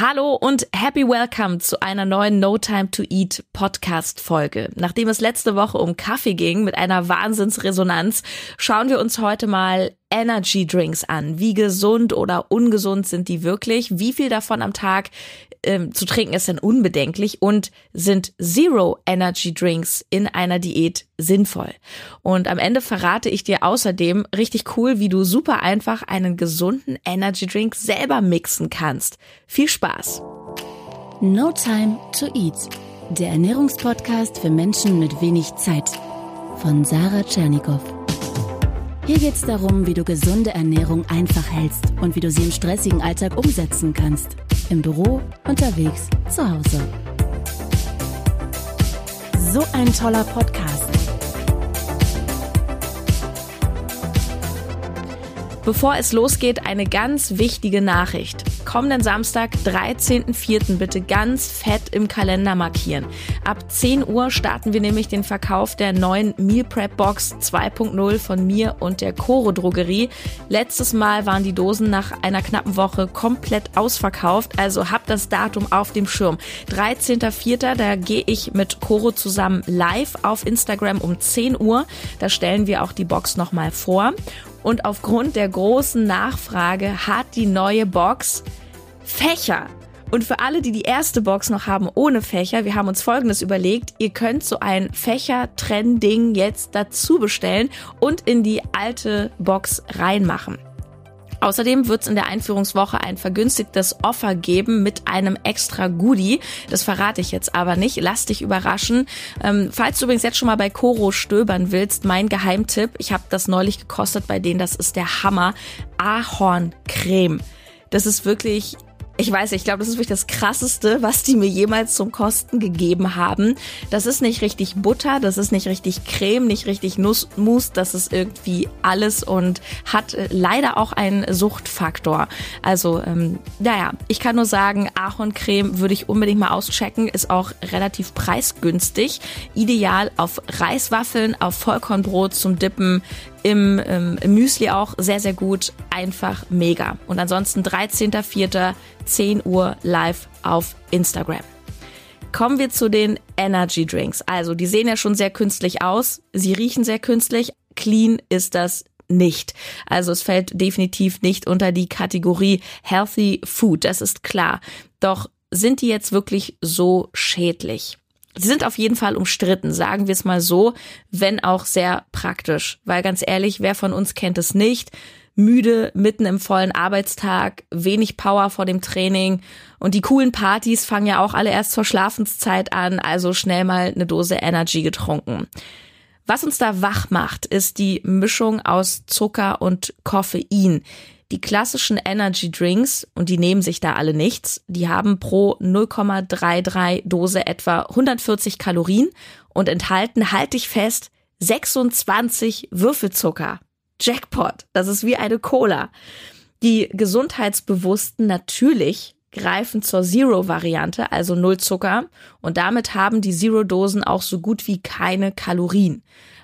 Hallo und happy welcome zu einer neuen No Time to Eat Podcast Folge. Nachdem es letzte Woche um Kaffee ging mit einer Wahnsinnsresonanz, schauen wir uns heute mal Energy Drinks an. Wie gesund oder ungesund sind die wirklich? Wie viel davon am Tag ähm, zu trinken ist denn unbedenklich? Und sind Zero Energy Drinks in einer Diät sinnvoll? Und am Ende verrate ich dir außerdem richtig cool, wie du super einfach einen gesunden Energy Drink selber mixen kannst. Viel Spaß! No Time to Eat. Der Ernährungspodcast für Menschen mit wenig Zeit. Von Sarah Tschernikow. Hier geht es darum, wie du gesunde Ernährung einfach hältst und wie du sie im stressigen Alltag umsetzen kannst. Im Büro, unterwegs, zu Hause. So ein toller Podcast. Bevor es losgeht, eine ganz wichtige Nachricht kommenden Samstag, 13.04. bitte ganz fett im Kalender markieren. Ab 10 Uhr starten wir nämlich den Verkauf der neuen Meal Prep Box 2.0 von mir und der Coro Drogerie. Letztes Mal waren die Dosen nach einer knappen Woche komplett ausverkauft, also habt das Datum auf dem Schirm. 13.04. da gehe ich mit Coro zusammen live auf Instagram um 10 Uhr. Da stellen wir auch die Box nochmal vor. Und aufgrund der großen Nachfrage hat die neue Box Fächer. Und für alle, die die erste Box noch haben ohne Fächer, wir haben uns Folgendes überlegt. Ihr könnt so ein Fächer-Trending jetzt dazu bestellen und in die alte Box reinmachen. Außerdem wird es in der Einführungswoche ein vergünstigtes Offer geben mit einem extra Goodie. Das verrate ich jetzt aber nicht. Lass dich überraschen. Ähm, falls du übrigens jetzt schon mal bei Coro stöbern willst, mein Geheimtipp, ich habe das neulich gekostet bei denen, das ist der Hammer. Ahorncreme. Das ist wirklich ich weiß, ich glaube, das ist wirklich das Krasseste, was die mir jemals zum Kosten gegeben haben. Das ist nicht richtig Butter, das ist nicht richtig Creme, nicht richtig Nussmus, das ist irgendwie alles und hat äh, leider auch einen Suchtfaktor. Also, ähm, naja, ich kann nur sagen, Ahorncreme würde ich unbedingt mal auschecken, ist auch relativ preisgünstig. Ideal auf Reiswaffeln, auf Vollkornbrot zum Dippen, im, ähm, im Müsli auch sehr, sehr gut. Einfach mega. Und ansonsten 13.04. 10 Uhr live auf Instagram. Kommen wir zu den Energy Drinks. Also, die sehen ja schon sehr künstlich aus. Sie riechen sehr künstlich. Clean ist das nicht. Also es fällt definitiv nicht unter die Kategorie Healthy Food, das ist klar. Doch sind die jetzt wirklich so schädlich? Sie sind auf jeden Fall umstritten, sagen wir es mal so, wenn auch sehr praktisch. Weil ganz ehrlich, wer von uns kennt es nicht? Müde, mitten im vollen Arbeitstag, wenig Power vor dem Training und die coolen Partys fangen ja auch alle erst zur Schlafenszeit an, also schnell mal eine Dose Energy getrunken. Was uns da wach macht, ist die Mischung aus Zucker und Koffein. Die klassischen Energy Drinks, und die nehmen sich da alle nichts, die haben pro 0,33 Dose etwa 140 Kalorien und enthalten, halte ich fest, 26 Würfelzucker. Jackpot, das ist wie eine Cola. Die Gesundheitsbewussten natürlich greifen zur Zero-Variante, also Null Zucker, und damit haben die Zero-Dosen auch so gut wie keine Kalorien.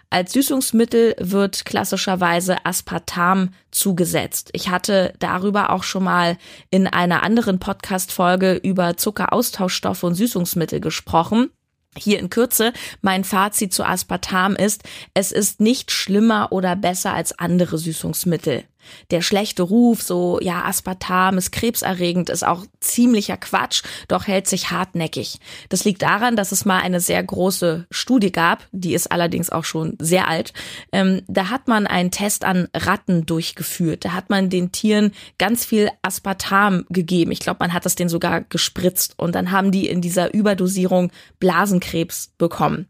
Als Süßungsmittel wird klassischerweise Aspartam zugesetzt. Ich hatte darüber auch schon mal in einer anderen Podcast-Folge über Zuckeraustauschstoffe und Süßungsmittel gesprochen. Hier in Kürze, mein Fazit zu Aspartam ist, es ist nicht schlimmer oder besser als andere Süßungsmittel der schlechte Ruf, so ja, Aspartam ist krebserregend, ist auch ziemlicher Quatsch, doch hält sich hartnäckig. Das liegt daran, dass es mal eine sehr große Studie gab, die ist allerdings auch schon sehr alt. Ähm, da hat man einen Test an Ratten durchgeführt. Da hat man den Tieren ganz viel Aspartam gegeben. Ich glaube, man hat das denen sogar gespritzt und dann haben die in dieser Überdosierung Blasenkrebs bekommen.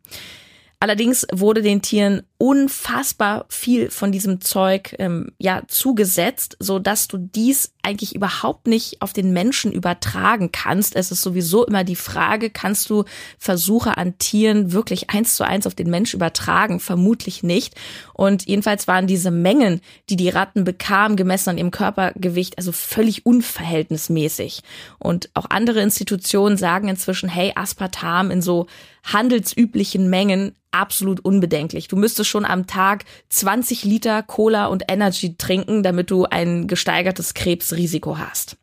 Allerdings wurde den Tieren unfassbar viel von diesem Zeug ähm, ja zugesetzt, so dass du dies eigentlich überhaupt nicht auf den Menschen übertragen kannst. Es ist sowieso immer die Frage, kannst du Versuche an Tieren wirklich eins zu eins auf den Mensch übertragen? Vermutlich nicht. Und jedenfalls waren diese Mengen, die die Ratten bekamen, gemessen an ihrem Körpergewicht, also völlig unverhältnismäßig. Und auch andere Institutionen sagen inzwischen, hey, Aspartam in so handelsüblichen Mengen absolut unbedenklich. Du müsstest schon am Tag 20 Liter Cola und Energy trinken, damit du ein gesteigertes Krebsrisiko hast.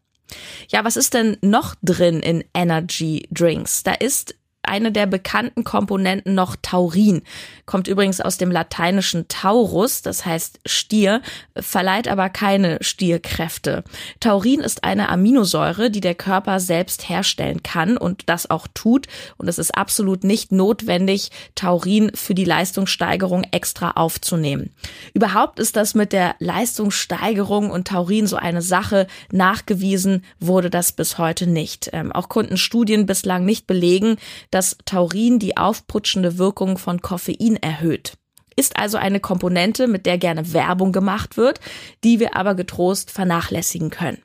Ja, was ist denn noch drin in Energy Drinks? Da ist eine der bekannten Komponenten noch Taurin. Kommt übrigens aus dem lateinischen Taurus, das heißt Stier, verleiht aber keine Stierkräfte. Taurin ist eine Aminosäure, die der Körper selbst herstellen kann und das auch tut. Und es ist absolut nicht notwendig, Taurin für die Leistungssteigerung extra aufzunehmen. Überhaupt ist das mit der Leistungssteigerung und Taurin so eine Sache. Nachgewiesen wurde das bis heute nicht. Ähm, auch konnten Studien bislang nicht belegen, dass Taurin die aufputschende Wirkung von Koffein erhöht. Ist also eine Komponente, mit der gerne Werbung gemacht wird, die wir aber getrost vernachlässigen können.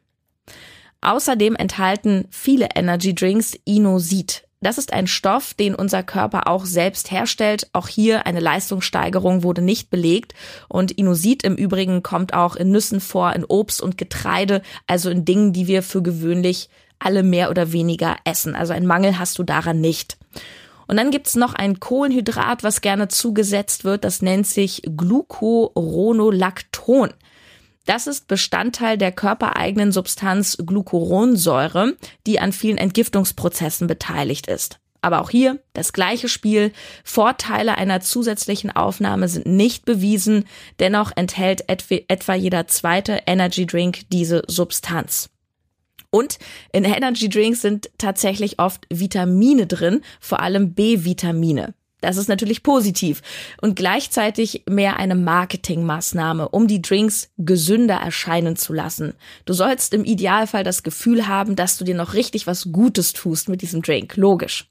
Außerdem enthalten viele Energy Drinks Inosid. Das ist ein Stoff, den unser Körper auch selbst herstellt. Auch hier eine Leistungssteigerung wurde nicht belegt. Und Inosid im Übrigen kommt auch in Nüssen vor, in Obst und Getreide, also in Dingen, die wir für gewöhnlich alle mehr oder weniger essen. Also ein Mangel hast du daran nicht. Und dann gibt's noch ein Kohlenhydrat, was gerne zugesetzt wird. Das nennt sich Glucuronolacton. Das ist Bestandteil der körpereigenen Substanz Glucuronsäure, die an vielen Entgiftungsprozessen beteiligt ist. Aber auch hier das gleiche Spiel. Vorteile einer zusätzlichen Aufnahme sind nicht bewiesen. Dennoch enthält etwa jeder zweite Energy Drink diese Substanz. Und in Energy Drinks sind tatsächlich oft Vitamine drin, vor allem B-Vitamine. Das ist natürlich positiv und gleichzeitig mehr eine Marketingmaßnahme, um die Drinks gesünder erscheinen zu lassen. Du sollst im Idealfall das Gefühl haben, dass du dir noch richtig was Gutes tust mit diesem Drink. Logisch.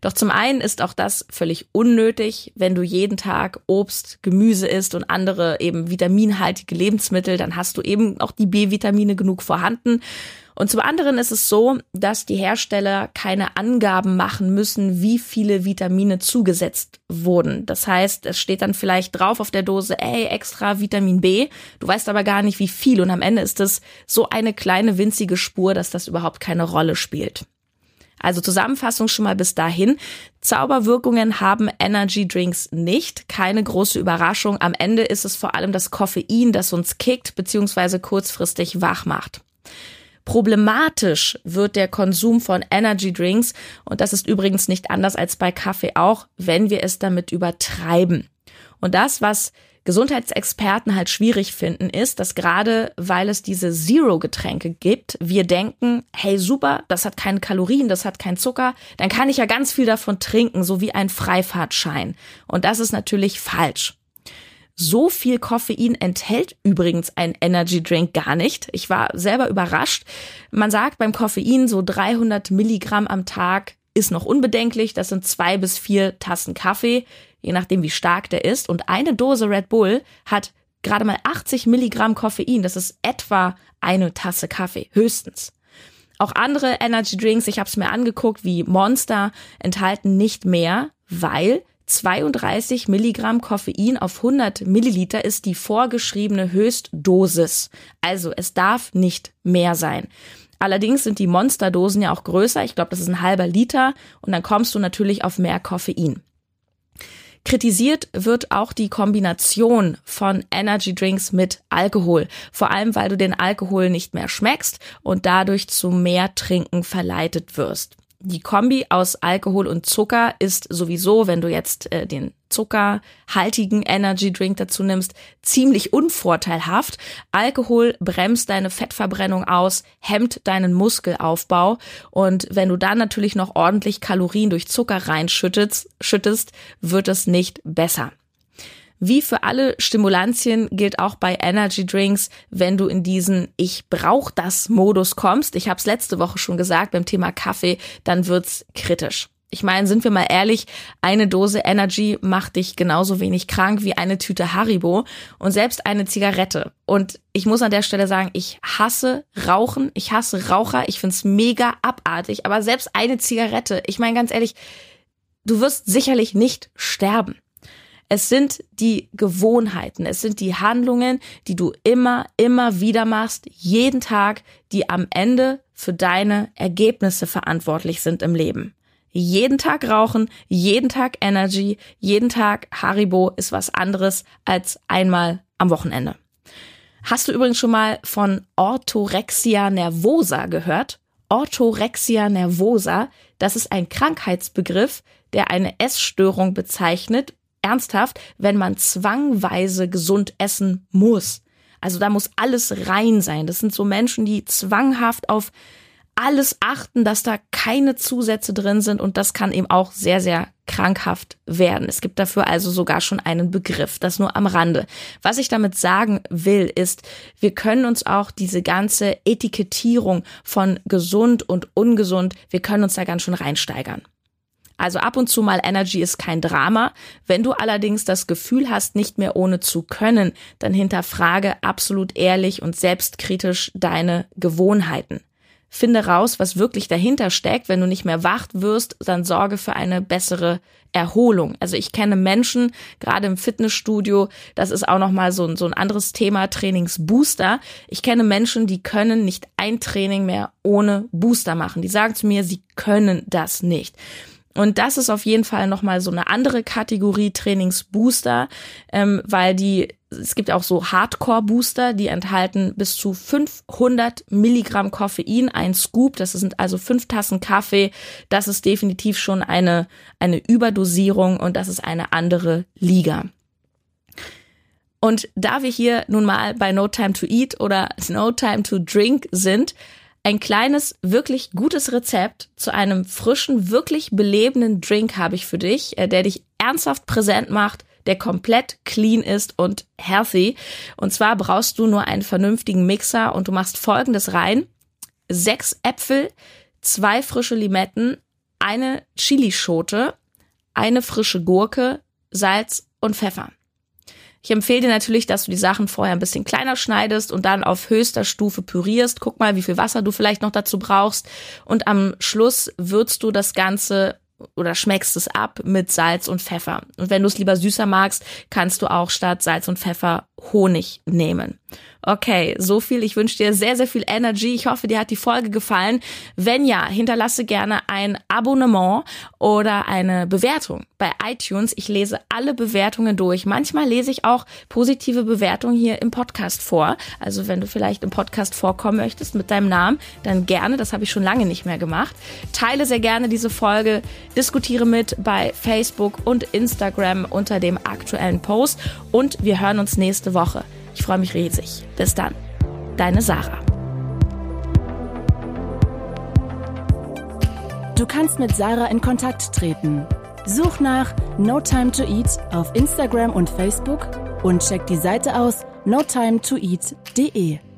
Doch zum einen ist auch das völlig unnötig, wenn du jeden Tag Obst, Gemüse isst und andere eben vitaminhaltige Lebensmittel, dann hast du eben auch die B-Vitamine genug vorhanden. Und zum anderen ist es so, dass die Hersteller keine Angaben machen müssen, wie viele Vitamine zugesetzt wurden. Das heißt, es steht dann vielleicht drauf auf der Dose, ey, extra Vitamin B. Du weißt aber gar nicht, wie viel. Und am Ende ist es so eine kleine winzige Spur, dass das überhaupt keine Rolle spielt. Also Zusammenfassung schon mal bis dahin. Zauberwirkungen haben Energy Drinks nicht. Keine große Überraschung. Am Ende ist es vor allem das Koffein, das uns kickt bzw. kurzfristig wach macht. Problematisch wird der Konsum von Energy Drinks und das ist übrigens nicht anders als bei Kaffee auch, wenn wir es damit übertreiben. Und das, was Gesundheitsexperten halt schwierig finden, ist, dass gerade weil es diese Zero-Getränke gibt, wir denken, hey super, das hat keine Kalorien, das hat keinen Zucker, dann kann ich ja ganz viel davon trinken, so wie ein Freifahrtschein. Und das ist natürlich falsch. So viel Koffein enthält übrigens ein Energy Drink gar nicht. Ich war selber überrascht. Man sagt beim Koffein so 300 Milligramm am Tag ist noch unbedenklich. Das sind zwei bis vier Tassen Kaffee, je nachdem wie stark der ist. Und eine Dose Red Bull hat gerade mal 80 Milligramm Koffein. Das ist etwa eine Tasse Kaffee, höchstens. Auch andere Energy Drinks, ich habe es mir angeguckt, wie Monster, enthalten nicht mehr, weil 32 Milligramm Koffein auf 100 Milliliter ist die vorgeschriebene Höchstdosis. Also es darf nicht mehr sein. Allerdings sind die Monsterdosen ja auch größer. Ich glaube, das ist ein halber Liter und dann kommst du natürlich auf mehr Koffein. Kritisiert wird auch die Kombination von Energy Drinks mit Alkohol, vor allem weil du den Alkohol nicht mehr schmeckst und dadurch zu mehr Trinken verleitet wirst die Kombi aus Alkohol und Zucker ist sowieso, wenn du jetzt äh, den zuckerhaltigen Energy Drink dazu nimmst, ziemlich unvorteilhaft. Alkohol bremst deine Fettverbrennung aus, hemmt deinen Muskelaufbau und wenn du dann natürlich noch ordentlich Kalorien durch Zucker reinschüttest, schüttest, wird es nicht besser. Wie für alle Stimulantien gilt auch bei Energy Drinks, wenn du in diesen Ich brauch das Modus kommst, ich habe es letzte Woche schon gesagt beim Thema Kaffee, dann wird's kritisch. Ich meine, sind wir mal ehrlich, eine Dose Energy macht dich genauso wenig krank wie eine Tüte Haribo und selbst eine Zigarette. Und ich muss an der Stelle sagen, ich hasse Rauchen, ich hasse Raucher, ich find's mega abartig, aber selbst eine Zigarette, ich meine ganz ehrlich, du wirst sicherlich nicht sterben. Es sind die Gewohnheiten, es sind die Handlungen, die du immer, immer wieder machst, jeden Tag, die am Ende für deine Ergebnisse verantwortlich sind im Leben. Jeden Tag rauchen, jeden Tag Energy, jeden Tag Haribo ist was anderes als einmal am Wochenende. Hast du übrigens schon mal von Orthorexia nervosa gehört? Orthorexia nervosa, das ist ein Krankheitsbegriff, der eine Essstörung bezeichnet, ernsthaft, wenn man zwangweise gesund essen muss. Also da muss alles rein sein. Das sind so Menschen, die zwanghaft auf alles achten, dass da keine Zusätze drin sind und das kann eben auch sehr, sehr krankhaft werden. Es gibt dafür also sogar schon einen Begriff, das nur am Rande. Was ich damit sagen will, ist, wir können uns auch diese ganze Etikettierung von gesund und ungesund, wir können uns da ganz schön reinsteigern. Also ab und zu mal Energy ist kein Drama. Wenn du allerdings das Gefühl hast, nicht mehr ohne zu können, dann hinterfrage absolut ehrlich und selbstkritisch deine Gewohnheiten. Finde raus, was wirklich dahinter steckt. Wenn du nicht mehr wach wirst, dann sorge für eine bessere Erholung. Also ich kenne Menschen, gerade im Fitnessstudio, das ist auch nochmal so, so ein anderes Thema, Trainingsbooster. Ich kenne Menschen, die können nicht ein Training mehr ohne Booster machen. Die sagen zu mir, sie können das nicht. Und das ist auf jeden Fall nochmal so eine andere Kategorie Trainingsbooster, ähm, weil die, es gibt auch so Hardcore-Booster, die enthalten bis zu 500 Milligramm Koffein, ein Scoop, das sind also fünf Tassen Kaffee. Das ist definitiv schon eine, eine Überdosierung und das ist eine andere Liga. Und da wir hier nun mal bei No Time to Eat oder No Time to Drink sind, ein kleines, wirklich gutes Rezept zu einem frischen, wirklich belebenden Drink habe ich für dich, äh, der dich ernsthaft präsent macht, der komplett clean ist und healthy. Und zwar brauchst du nur einen vernünftigen Mixer und du machst folgendes rein. Sechs Äpfel, zwei frische Limetten, eine Chilischote, eine frische Gurke, Salz und Pfeffer. Ich empfehle dir natürlich, dass du die Sachen vorher ein bisschen kleiner schneidest und dann auf höchster Stufe pürierst. Guck mal, wie viel Wasser du vielleicht noch dazu brauchst. Und am Schluss würzt du das Ganze oder schmeckst es ab mit Salz und Pfeffer. Und wenn du es lieber süßer magst, kannst du auch statt Salz und Pfeffer Honig nehmen. Okay, so viel. Ich wünsche dir sehr, sehr viel Energy. Ich hoffe, dir hat die Folge gefallen. Wenn ja, hinterlasse gerne ein Abonnement oder eine Bewertung bei iTunes. Ich lese alle Bewertungen durch. Manchmal lese ich auch positive Bewertungen hier im Podcast vor. Also wenn du vielleicht im Podcast vorkommen möchtest mit deinem Namen, dann gerne. Das habe ich schon lange nicht mehr gemacht. Teile sehr gerne diese Folge. Diskutiere mit bei Facebook und Instagram unter dem aktuellen Post. Und wir hören uns Woche. Ich freue mich riesig. Bis dann. Deine Sarah. Du kannst mit Sarah in Kontakt treten. Such nach No Time to Eat auf Instagram und Facebook und check die Seite aus notimetoeat.de.